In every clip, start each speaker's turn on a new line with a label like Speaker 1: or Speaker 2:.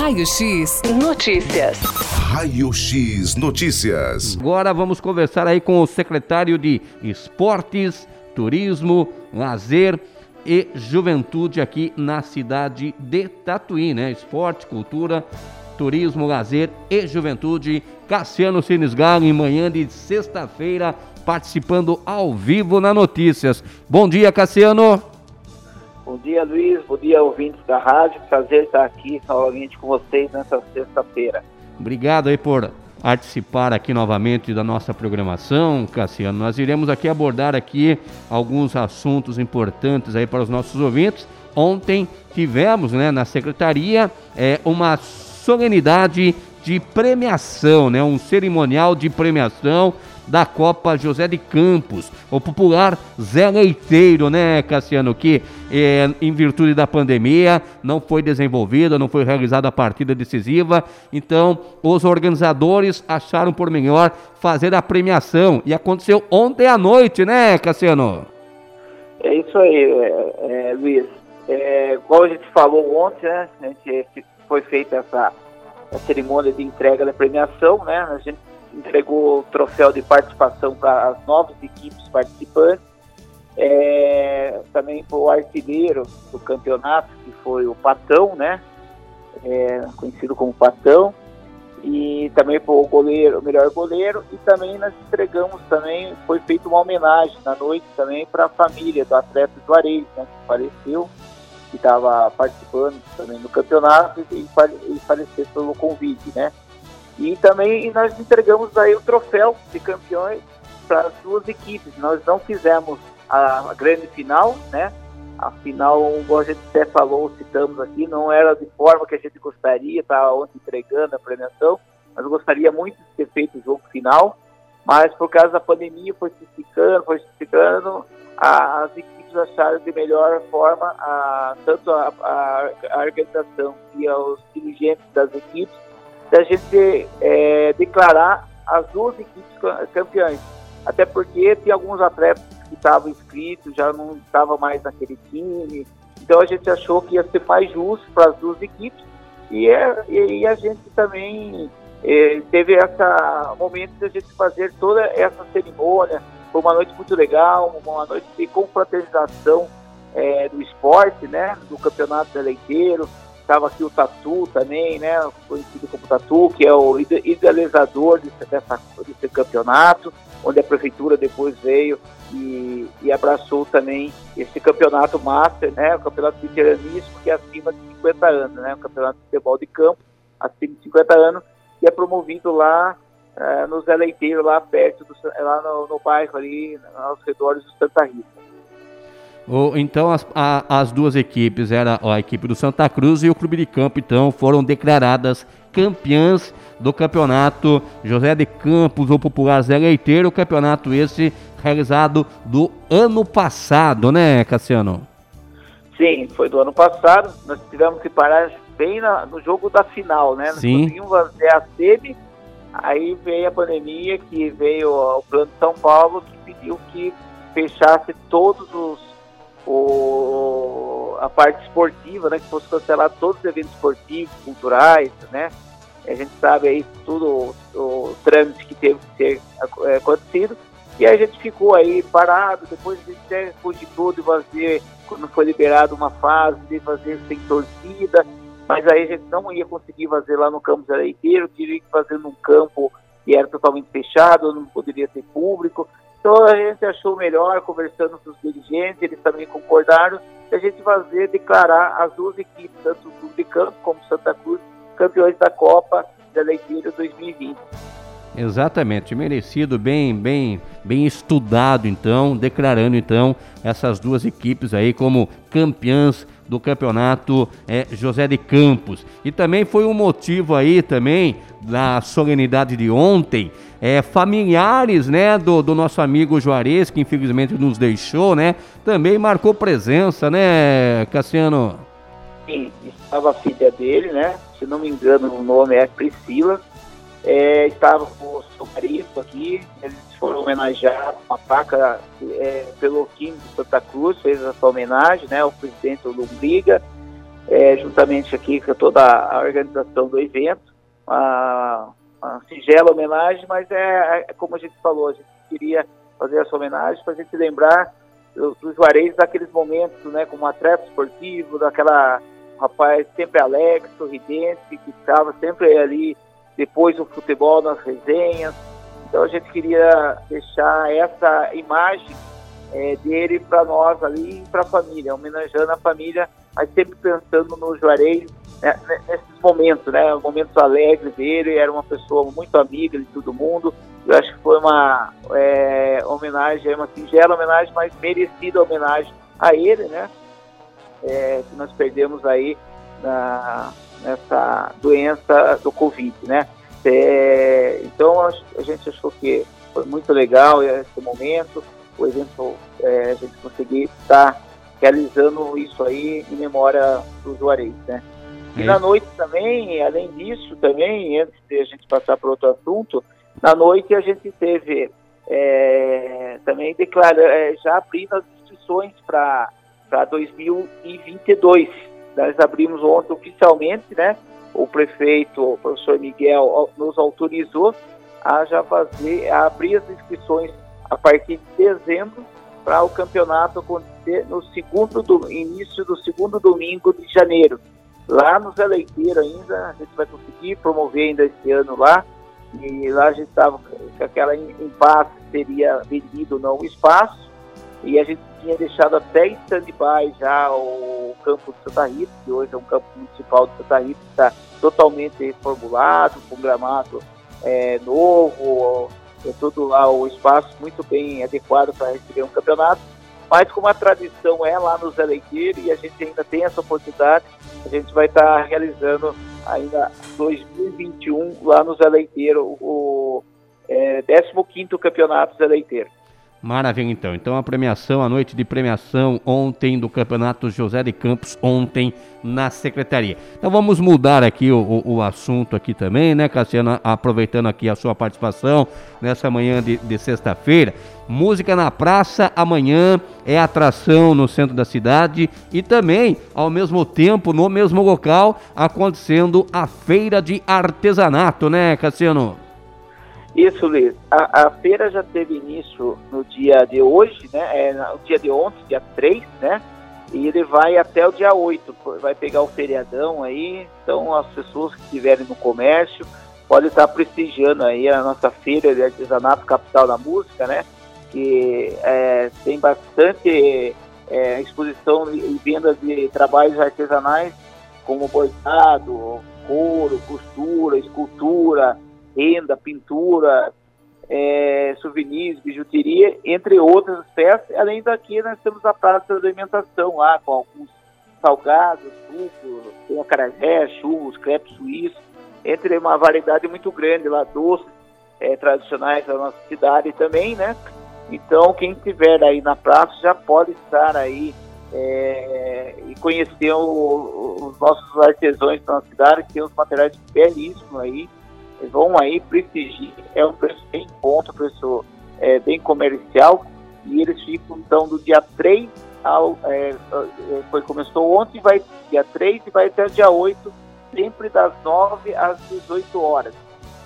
Speaker 1: Raio X Notícias.
Speaker 2: Raio X Notícias.
Speaker 3: Agora vamos conversar aí com o secretário de Esportes, Turismo, Lazer e Juventude aqui na cidade de Tatuí, né? Esporte, cultura, turismo, lazer e juventude. Cassiano Sinisgalo em manhã de sexta-feira, participando ao vivo na Notícias. Bom dia, Cassiano.
Speaker 4: Bom dia, Luiz. Bom dia, ouvintes da rádio. Prazer estar aqui novamente com vocês nessa sexta-feira.
Speaker 3: Obrigado aí por participar aqui novamente da nossa programação, Cassiano. Nós iremos aqui abordar aqui alguns assuntos importantes aí para os nossos ouvintes. Ontem tivemos, né, na secretaria, é, uma solenidade de premiação, né, um cerimonial de premiação da Copa José de Campos, o popular Zé Leiteiro, né, Cassiano, que é, em virtude da pandemia não foi desenvolvida, não foi realizada a partida decisiva, então os organizadores acharam por melhor fazer a premiação e aconteceu ontem à noite, né, Cassiano?
Speaker 4: É isso aí, é, é, Luiz. É, igual a gente falou ontem, né, gente foi feita essa cerimônia de entrega da premiação, né, a gente entregou o troféu de participação para as novas equipes participantes. É, também o artilheiro do campeonato, que foi o Patão, né? É, conhecido como Patão. E também para o goleiro, o melhor goleiro. E também nós entregamos também, foi feita uma homenagem na noite também para a família do atleta Juarez, né? Que faleceu, que estava participando também do campeonato e, e faleceu pelo convite, né? E também nós entregamos aí o troféu de campeões para as duas equipes. Nós não fizemos a, a grande final, né? A final, como a gente até falou, citamos aqui, não era de forma que a gente gostaria, estava ontem entregando a premiação, mas eu gostaria muito de ter feito o jogo final, mas por causa da pandemia foi se esticando, foi se esticando, as equipes acharam de melhor forma, a, tanto a, a, a organização e os dirigentes das equipes, da gente é, declarar as duas equipes campeãs. Até porque tem alguns atletas que estavam inscritos, já não estavam mais naquele time. Então a gente achou que ia ser mais justo para as duas equipes. E, é, e a gente também é, teve esse momento de a gente fazer toda essa cerimônia. Foi uma noite muito legal, uma noite de confraternização é, do esporte, né? Do campeonato leiteiro estava aqui o Tatu também, né, conhecido como Tatu, que é o idealizador desse, dessa, desse campeonato, onde a prefeitura depois veio e, e, abraçou também esse campeonato master, né, o campeonato de veteranismo, que é acima de 50 anos, né, o campeonato de futebol de campo, acima de 50 anos, que é promovido lá é, nos eleiteiros, lá perto, do, lá no, no bairro ali, aos redores do Santa Rita.
Speaker 3: Então as, a, as duas equipes, era a equipe do Santa Cruz e o Clube de Campo, então foram declaradas campeãs do campeonato José de Campos, ou popular Zé Leiteiro, o campeonato esse realizado do ano passado, né, Cassiano?
Speaker 4: Sim, foi do ano passado. Nós tivemos que parar bem na, no jogo da final, né? Nós
Speaker 3: Sim.
Speaker 4: conseguimos fazer a semi, aí veio a pandemia, que veio o plano de São Paulo, que pediu que fechasse todos os o, a parte esportiva, né, que fosse cancelar todos os eventos esportivos, culturais, né, a gente sabe aí tudo o, o trâmite que teve que ser é, acontecido, e a gente ficou aí parado, depois a gente até cogitou de fazer, quando foi liberado uma fase, de fazer sem torcida, mas aí a gente não ia conseguir fazer lá no campo inteiro, teria que fazer num campo que era totalmente fechado, não poderia ter público, então a gente achou melhor, conversando com os dirigentes, eles também concordaram, a gente fazer, declarar as duas equipes, tanto o Clube de Campo como Santa Cruz, campeões da Copa da Leitura 2020.
Speaker 3: Exatamente, merecido, bem, bem, bem estudado então, declarando então essas duas equipes aí como campeãs do campeonato é, José de Campos. E também foi um motivo aí também da solenidade de ontem, é, familiares né, do, do nosso amigo Juarez, que infelizmente nos deixou, né? Também marcou presença, né, Cassiano?
Speaker 4: Sim, estava a filha dele, né? Se não me engano, o nome é Priscila. É, estava com o seu marido aqui, eles foram homenageados com a é, pelo Kim de Santa Cruz, fez essa homenagem, né? O presidente Lombriga. é, juntamente aqui com toda a organização do evento, uma, uma singela homenagem, mas é, é, como a gente falou, a gente queria fazer essa homenagem para a gente lembrar dos Juarez daqueles momentos, né, como atleta esportivo, daquela rapaz sempre alegre, sorridente, que estava sempre ali depois do futebol nas resenhas. Então a gente queria deixar essa imagem é, dele para nós ali e para a família, homenageando a família, mas sempre pensando no Juarez né, nesses momentos, né, momentos alegres dele, era uma pessoa muito amiga de todo mundo. Eu acho que foi uma é, homenagem, uma singela homenagem, mas merecida homenagem a ele, né? É, que nós perdemos aí na, nessa doença do Covid, né? É, então a gente achou que foi muito legal esse momento, o evento, é, a gente conseguir estar realizando isso aí em memória do Juarez, né? E é. na noite também, além disso também, antes de a gente passar para outro assunto, na noite a gente teve é, também declara, é, já abrindo as inscrições para 2022. Nós abrimos ontem oficialmente, né? O prefeito, o professor Miguel, nos autorizou a já fazer, a abrir as inscrições a partir de dezembro para o campeonato acontecer no segundo do, início do segundo domingo de janeiro. Lá no Zé Leiteiro ainda, a gente vai conseguir promover ainda esse ano lá. E lá a gente estava com aquela impasse seria vendido ou não o espaço. E a gente tinha deixado até em stand-by já o campo de Santa Rita, que hoje é um campo municipal de Santa Rita, que está totalmente reformulado, com gramado é, novo, é todo lá o espaço muito bem adequado para receber um campeonato. Mas como a tradição é lá no Zé Leiteiro e a gente ainda tem essa oportunidade, a gente vai estar tá realizando ainda 2021 lá no Zé Leiteiro, o é, 15º Campeonato Zé Leiteiro.
Speaker 3: Maravilha, então. Então a premiação, a noite de premiação ontem do Campeonato José de Campos, ontem na Secretaria. Então vamos mudar aqui o, o, o assunto aqui também, né, Cassiano? Aproveitando aqui a sua participação nessa manhã de, de sexta-feira. Música na praça amanhã é atração no centro da cidade e também, ao mesmo tempo, no mesmo local, acontecendo a feira de artesanato, né, Cassiano?
Speaker 4: Isso, Luiz. A, a, feira já teve início no dia de hoje, né? É, no dia de ontem, dia 3, né? E ele vai até o dia 8, vai pegar o feriadão aí. Então, as pessoas que estiverem no comércio podem estar prestigiando aí a nossa feira de artesanato capital da música, né? Que é, tem bastante é, exposição e venda de trabalhos artesanais, como bordado, couro, costura, escultura, renda, pintura, é, souvenirs, bijuteria, entre outras peças. Além daqui, nós temos a praça de alimentação lá, com alguns salgados, suco, tem acarajé, churros, crepe suíço, entre uma variedade muito grande lá, doces é, tradicionais da nossa cidade também, né? Então, quem estiver aí na praça já pode estar aí é, e conhecer o, os nossos artesãos da nossa cidade, que tem uns materiais belíssimos aí, vão aí prestigiar, é um preço bem bom, preço é, bem comercial, e eles ficam então do dia 3 ao. É, é, foi, começou ontem, vai dia 3 e vai até o dia 8, sempre das 9 às 18 horas.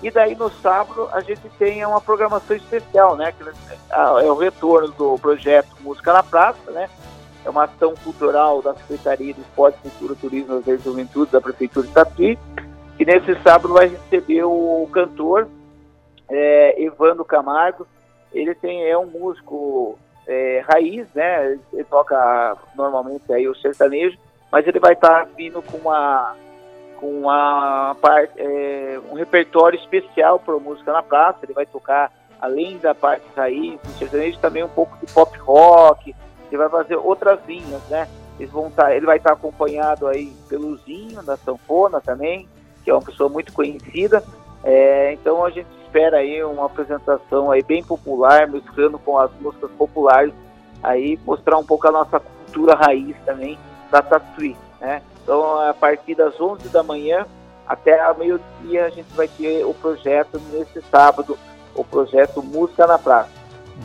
Speaker 4: E daí no sábado a gente tem uma programação especial, né? Que é o retorno do projeto Música na Praça, né? É uma ação cultural da Secretaria de Esporte, Cultura, Turismo e Juventude da Prefeitura de Tatuí que nesse sábado vai receber o cantor é, Evandro Camargo. Ele tem, é um músico é, raiz, né? Ele toca normalmente aí o sertanejo, mas ele vai estar vindo com uma com uma parte, é, um repertório especial para música na praça. Ele vai tocar além da parte raiz do sertanejo também um pouco de pop rock. Ele vai fazer outras linhas, né? Eles vão tá, ele vai estar acompanhado aí pelo Zinho da sanfona também que é uma pessoa muito conhecida. É, então a gente espera aí uma apresentação aí bem popular, mesclando com as músicas populares, aí mostrar um pouco a nossa cultura raiz também da Tatuí, né? Então a partir das 11 da manhã até a meio-dia a gente vai ter o projeto nesse sábado, o projeto Música na Praça.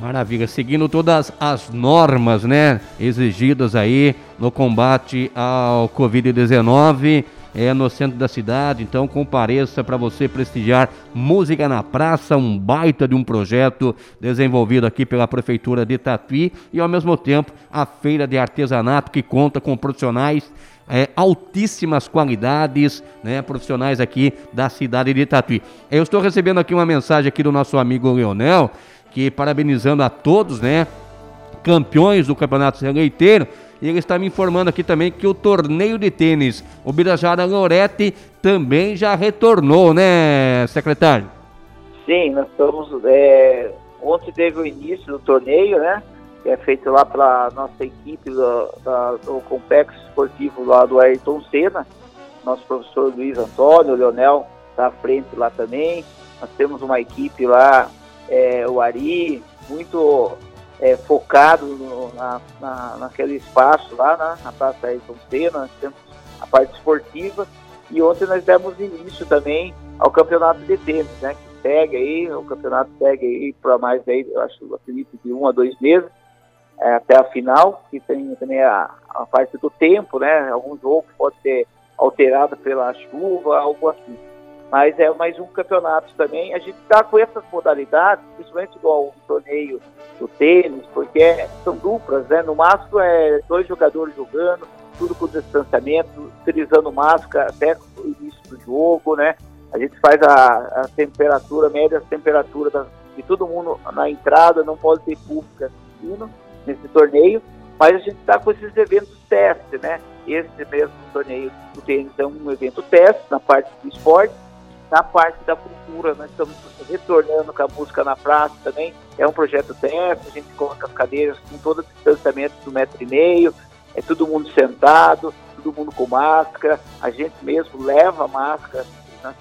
Speaker 3: Maravilha, seguindo todas as normas, né, exigidas aí no combate ao Covid-19, é no centro da cidade, então compareça para você prestigiar Música na Praça, um baita de um projeto desenvolvido aqui pela Prefeitura de Tatuí e ao mesmo tempo a Feira de Artesanato que conta com profissionais é, altíssimas qualidades, né, profissionais aqui da cidade de Tatuí. Eu estou recebendo aqui uma mensagem aqui do nosso amigo Leonel, que parabenizando a todos, né, campeões do Campeonato Leiteiro, e ele está me informando aqui também que o torneio de tênis, o Birajara Loretti, também já retornou, né, secretário?
Speaker 4: Sim, nós estamos. É, ontem teve o início do torneio, né? que é feito lá pela nossa equipe do, da, do complexo esportivo lá do Ayrton Senna, nosso professor Luiz Antônio, o Leonel está à frente lá também, nós temos uma equipe lá, é, o Ari, muito é, focado no, na, na, naquele espaço lá na, na Praça Ayrton Senna, nós temos a parte esportiva, e ontem nós demos início também ao campeonato de tênis, né, que segue aí, o campeonato segue aí para mais aí, eu acho, acredito, de um a dois meses, é, até a final, que tem também a, a, parte do tempo, né? Algum jogo pode ser alterado pela chuva, algo assim. Mas é mais um campeonato também. A gente está com essas modalidades, principalmente do torneio do tênis, porque é, são duplas, né? No máximo é dois jogadores jogando, tudo com distanciamento, utilizando máscara até o início do jogo, né? A gente faz a, a temperatura, média a temperatura da, de todo mundo na entrada, não pode ter público assistindo nesse torneio, mas a gente está com esses eventos teste, né? Esse mesmo torneio do tênis é um evento teste na parte do esporte, na parte da cultura, nós estamos retornando com a música na praça também, é um projeto teste, a gente coloca as cadeiras com todo o distanciamento do metro e meio, é todo mundo sentado, todo mundo com máscara, a gente mesmo leva a máscara,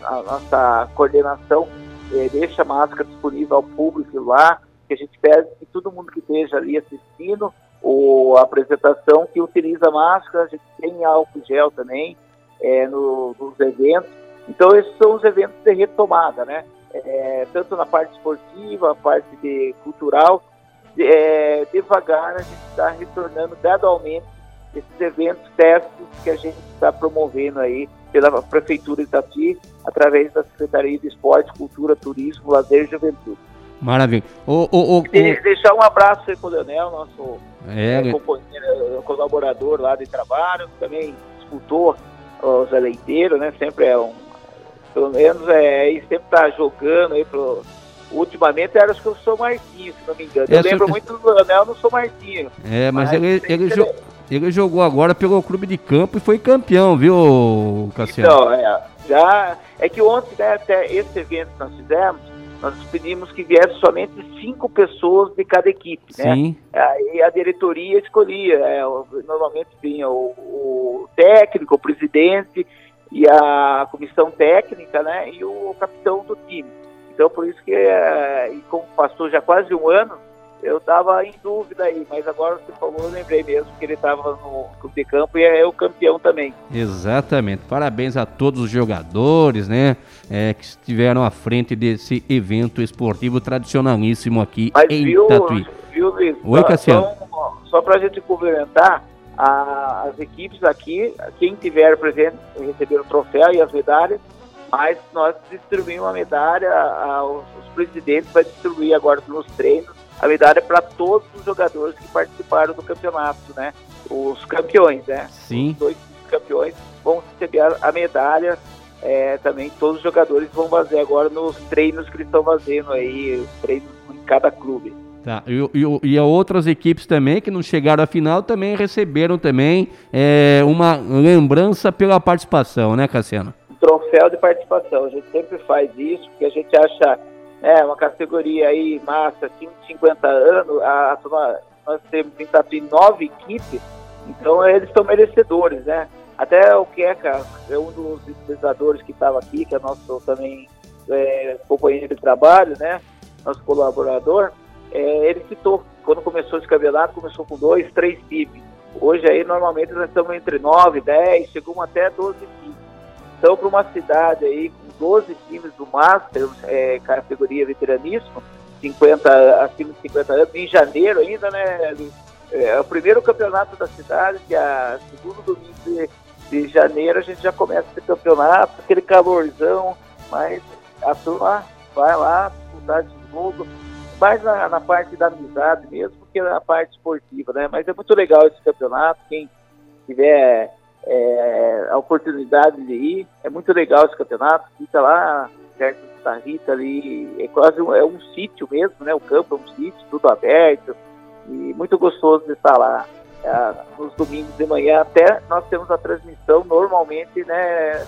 Speaker 4: a nossa coordenação eh, deixa a máscara disponível ao público lá, que a gente pede que todo mundo que esteja ali assistindo ou a apresentação que utiliza máscara, a gente tem álcool gel também é, no, nos eventos. Então esses são os eventos de retomada, né? É, tanto na parte esportiva, a parte de cultural, é, devagar a gente está retornando gradualmente esses eventos testes que a gente está promovendo aí pela Prefeitura de Itati, através da Secretaria de Esporte, Cultura, Turismo, Lazer e Juventude.
Speaker 3: Maravilha. O, o, o,
Speaker 4: Deixar um abraço aí pro Leonel, nosso é, é, companheiro, colaborador lá de trabalho, também disputou os eleiteiros, né? Sempre é um. Pelo menos é, ele sempre tá jogando aí pro. Ultimamente era acho que eu sou Martinho, se não me engano. Eu, eu lembro sou... muito do Leonel, não sou Martinho.
Speaker 3: É, mas, mas ele, ele, jo... ele jogou agora pelo clube de campo e foi campeão, viu, Cassiano?
Speaker 4: Então, é, já. É que ontem, né, até esse evento que nós fizemos, nós pedimos que viesse somente cinco pessoas de cada equipe, né? Sim. Aí a diretoria escolhia, é, normalmente vinha o, o, técnico, o presidente e a comissão técnica, né? E o capitão do time. Então por isso que, é, e como passou já quase um ano, eu estava em dúvida aí, mas agora você falou, eu lembrei mesmo que ele estava no clube de campo e é o campeão também.
Speaker 3: Exatamente. Parabéns a todos os jogadores, né, é, que estiveram à frente desse evento esportivo tradicionalíssimo aqui mas em viu, Tatuí.
Speaker 4: Viu, Luiz?
Speaker 3: Oi, Cassiano.
Speaker 4: Só, só para a gente complementar, a, as equipes aqui, quem tiver presente receber o troféu e as medalhas, mas nós distribuímos uma medalha, aos os presidentes vai distribuir agora nos treinos a medalha para todos os jogadores que participaram do campeonato, né? Os campeões, né?
Speaker 3: Sim.
Speaker 4: Os dois campeões vão receber a medalha. É, também todos os jogadores vão fazer agora nos treinos que eles estão fazendo aí, os treinos em cada clube.
Speaker 3: Tá. E, e, e outras equipes também que não chegaram à final também receberam também é, uma lembrança pela participação, né, Cassiano?
Speaker 4: troféu de participação. A gente sempre faz isso, porque a gente acha é, uma categoria aí, massa, acima de 50 anos, a, a, nós temos em nove equipes, então eles são merecedores, né? Até o Queca, é um dos idealizadores que estava aqui, que é nosso também é, companheiro de trabalho, né? Nosso colaborador, é, ele citou, quando começou esse campeonato, começou com dois, três times. Hoje aí, normalmente, nós estamos entre nove, dez, chegamos até 12 times. Então, para uma cidade aí com 12 times do Master, é, categoria veteranismo, 50, acima de 50 anos, em janeiro ainda, né? É o primeiro campeonato da cidade, que é o segundo domingo de, de janeiro a gente já começa esse campeonato, aquele calorzão, mas a turma vai lá, disputar de jogo, mais na, na, parte da amizade mesmo, que na parte esportiva, né? Mas é muito legal esse campeonato, quem tiver é, a oportunidade de ir, é muito legal esse campeonato, fica lá perto de Santa Rita ali, é quase um, é um sítio mesmo, né? O campo é um sítio, tudo aberto, e muito gostoso de estar lá. É, nos domingos de manhã até nós temos a transmissão normalmente né,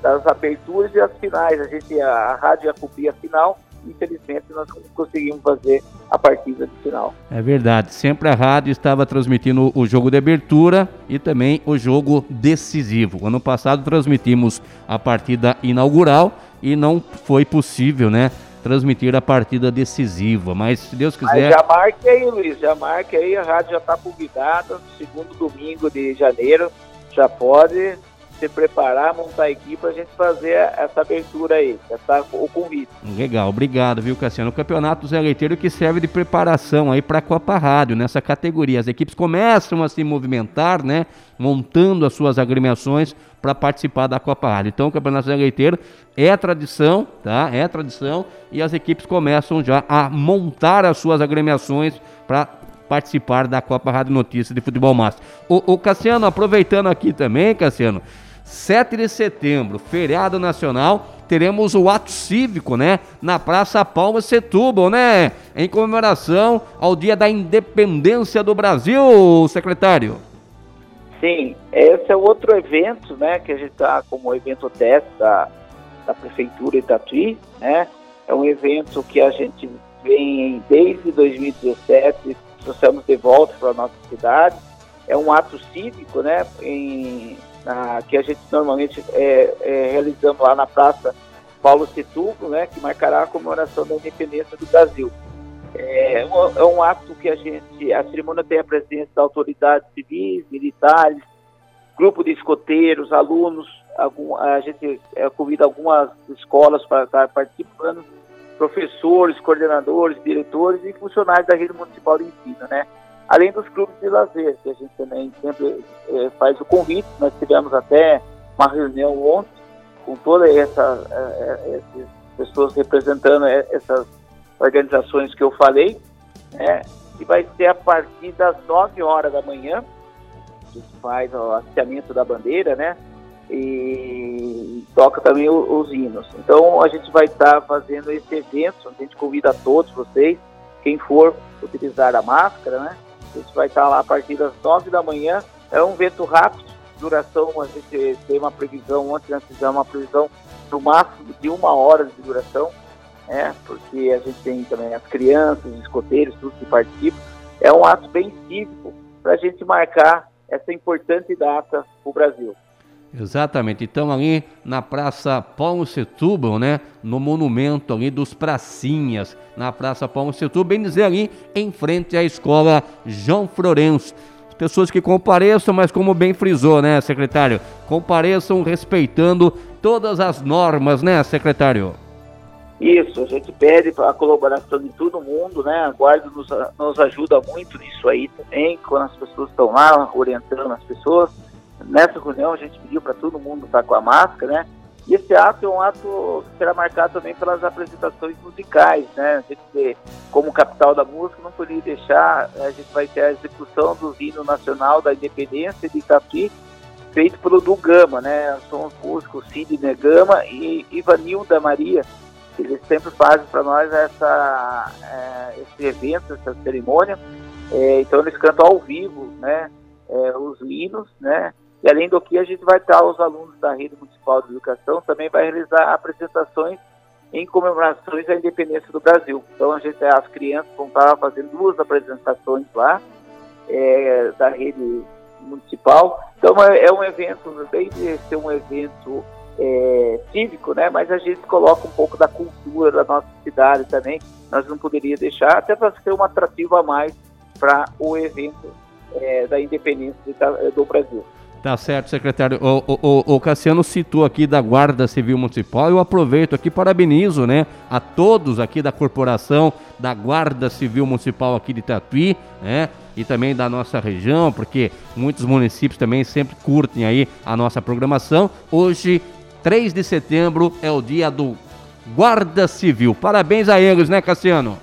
Speaker 4: das aberturas e as finais. A gente a, a rádio ia cobrir a final infelizmente nós não conseguimos fazer a partida de final.
Speaker 3: É verdade, sempre a rádio estava transmitindo o jogo de abertura e também o jogo decisivo. Ano passado transmitimos a partida inaugural e não foi possível, né? Transmitir a partida decisiva, mas se Deus quiser.
Speaker 4: Mas já marque aí, Luiz, já marque aí, a rádio já está convidada, segundo domingo de janeiro, já pode se preparar, montar a equipe a gente fazer essa abertura aí, essa, o convite.
Speaker 3: Legal, obrigado, viu, Cassiano? O Campeonato Zé Leiteiro que serve de preparação aí para a Copa Rádio, nessa categoria. As equipes começam a se movimentar, né? Montando as suas agremiações para participar da Copa Rádio. Então, o Campeonato Zé Leiteiro é tradição, tá? É tradição e as equipes começam já a montar as suas agremiações para participar da Copa Rádio Notícias de Futebol Master. O, o Cassiano, aproveitando aqui também, Cassiano, 7 de setembro, feriado nacional, teremos o ato cívico, né? Na Praça Palma Setúbal, né? Em comemoração ao Dia da Independência do Brasil, secretário.
Speaker 4: Sim, esse é outro evento, né? Que a gente está como evento teste da, da Prefeitura Itatuí, né? É um evento que a gente vem desde 2017, trouxemos de volta para a nossa cidade. É um ato cívico, né? Em, na, que a gente normalmente é, é, realizamos lá na Praça Paulo Setúbal, né, que marcará a comemoração da independência do Brasil. É um, é um ato que a gente, a cerimônia tem a presença da autoridades civis, militares, grupo de escoteiros, alunos, algum, a gente é, convida algumas escolas para estar participando, professores, coordenadores, diretores e funcionários da rede municipal de ensino, né? Além dos clubes de lazer, que a gente também sempre é, faz o convite. Nós tivemos até uma reunião ontem com todas essa, é, essas pessoas representando essas organizações que eu falei, né? E vai ser a partir das 9 horas da manhã, a gente faz o hasteamento da bandeira, né? E toca também os hinos. Então a gente vai estar fazendo esse evento, a gente convida a todos vocês, quem for utilizar a máscara, né? A gente vai estar lá a partir das 9 da manhã. É um evento rápido, duração, a gente tem uma previsão, ontem nós fizemos uma previsão no máximo de uma hora de duração, né? Porque a gente tem também as crianças, os escoteiros, tudo que participam. É um ato bem cívico para a gente marcar essa importante data para o Brasil.
Speaker 3: Exatamente. Então ali na Praça Paulo Setúbal, né, no monumento ali dos pracinhas, na Praça Paulo Setúbal, bem dizer ali em frente à Escola João Florencio. Pessoas que compareçam, mas como bem frisou, né, secretário? Compareçam respeitando todas as normas, né, secretário?
Speaker 4: Isso, a gente pede a colaboração de todo mundo, né? A guarda nos, nos ajuda muito nisso aí também, quando as pessoas estão lá orientando as pessoas Nessa reunião a gente pediu para todo mundo estar com a máscara, né? E esse ato é um ato que será marcado também pelas apresentações musicais, né? A gente, como capital da música, não poderia deixar, a gente vai ter a execução do hino nacional da independência de Itapi, feito pelo Du Gama, né? São os músicos Sidney Gama e Ivanilda Maria, eles sempre fazem para nós essa, é, esse evento, essa cerimônia. É, então eles cantam ao vivo, né? É, os hinos, né? E além do que, a gente vai estar, os alunos da Rede Municipal de Educação também vai realizar apresentações em comemorações da independência do Brasil. Então, a gente, as crianças vão estar fazendo duas apresentações lá, é, da rede municipal. Então, é, é um evento, além de ser um evento é, cívico, né, mas a gente coloca um pouco da cultura da nossa cidade também. Nós não poderíamos deixar, até para ser um atrativo a mais para o evento é, da independência do Brasil.
Speaker 3: Tá certo, secretário. O, o, o, Cassiano citou aqui da Guarda Civil Municipal. Eu aproveito aqui, parabenizo, né, a todos aqui da corporação da Guarda Civil Municipal aqui de Tatuí, né, e também da nossa região, porque muitos municípios também sempre curtem aí a nossa programação. Hoje, 3 de setembro, é o dia do Guarda Civil. Parabéns a eles, né, Cassiano?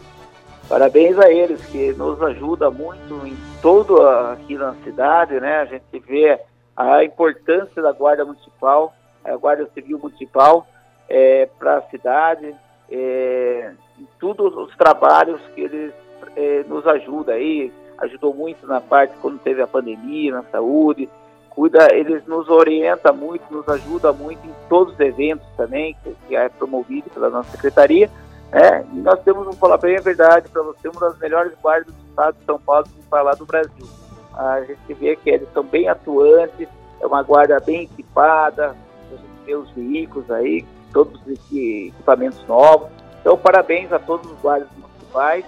Speaker 4: Parabéns a eles, que nos ajuda muito em todo aqui na cidade, né? A gente vê a importância da Guarda Municipal, a Guarda Civil Municipal é, para a cidade, é, todos os trabalhos que eles é, nos ajudam aí, ajudou muito na parte quando teve a pandemia, na saúde, cuida, eles nos orienta muito, nos ajuda muito em todos os eventos também, que, que é promovido pela nossa secretaria, né? E nós temos, vamos falar bem a verdade para você, uma das melhores guardas do estado de São Paulo, vamos falar do Brasil a gente vê que eles são bem atuantes, é uma guarda bem equipada, a gente vê os veículos aí, todos os equipamentos novos. Então, parabéns a todos os guardas municipais,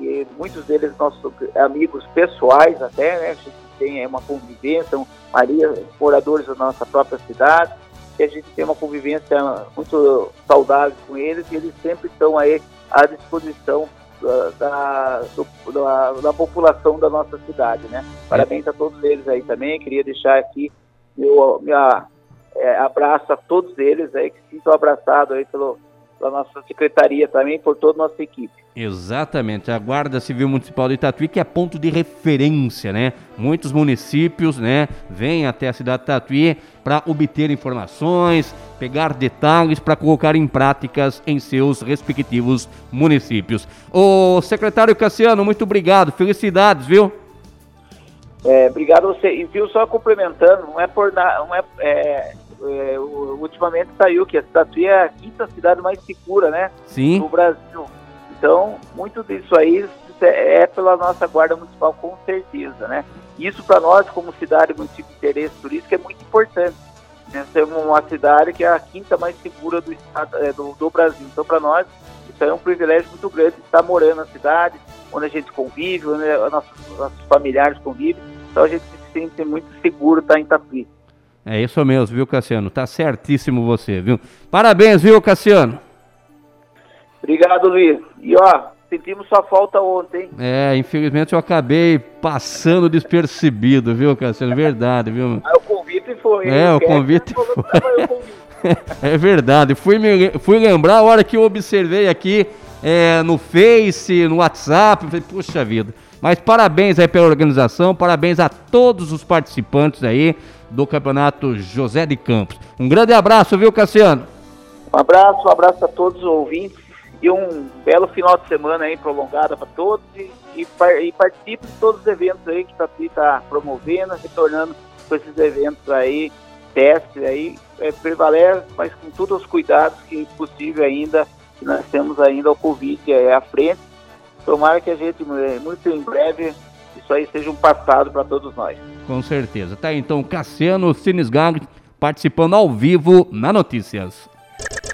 Speaker 4: e muitos deles nossos amigos pessoais até, né? A gente tem uma convivência, Maria, moradores da nossa própria cidade, e a gente tem uma convivência muito saudável com eles, e eles sempre estão aí à disposição da, do, da, da, população da nossa cidade, né? Parabéns a todos eles aí também. Queria deixar aqui meu minha, é, abraço a todos eles aí que se sintam abraçados aí pelo, pela nossa secretaria também, por toda a nossa equipe.
Speaker 3: Exatamente, a Guarda Civil Municipal de Tatuí que é ponto de referência, né? Muitos municípios, né, vêm até a cidade de Tatuí para obter informações, pegar detalhes para colocar em práticas em seus respectivos municípios. O secretário Cassiano, muito obrigado, felicidades, viu?
Speaker 4: É, obrigado a você. E viu, só complementando, não é por nada, não é, é, é, ultimamente saiu que a Tatuí é a quinta cidade mais segura, né?
Speaker 3: Sim.
Speaker 4: No Brasil. Então, muito disso aí é pela nossa Guarda Municipal, com certeza, né? Isso para nós, como cidade município de interesse turístico, é muito importante. Nós temos uma cidade que é a quinta mais segura do, estado, é, do, do Brasil. Então, para nós, isso é um privilégio muito grande estar morando na cidade, onde a gente convive, onde nossos, nossos familiares convivem. Então, a gente se sente muito seguro estar em Tatuí.
Speaker 3: É isso mesmo, viu, Cassiano? Tá certíssimo você, viu? Parabéns, viu, Cassiano?
Speaker 4: Obrigado, Luiz. E ó, sentimos sua falta ontem.
Speaker 3: É, infelizmente eu acabei passando despercebido, viu, Cassiano? Verdade, viu?
Speaker 4: Ah, o convite foi.
Speaker 3: É, o convite foi. é verdade. Fui, me, fui lembrar a hora que eu observei aqui é, no Face, no WhatsApp. Falei, puxa vida. Mas parabéns aí pela organização, parabéns a todos os participantes aí do Campeonato José de Campos. Um grande abraço, viu, Cassiano?
Speaker 4: Um abraço, um abraço a todos os ouvintes e um belo final de semana aí prolongado para todos e, e, e participe de todos os eventos aí que Tatuí está promovendo, retornando com esses eventos aí, testes aí, é, prevalece, mas com todos os cuidados que possível ainda, que nós temos ainda o Covid é, à frente. Tomara que a gente, é, muito em breve, isso aí seja um passado para todos nós.
Speaker 3: Com certeza. Tá aí, então Cassiano Sinisgag participando ao vivo na Notícias.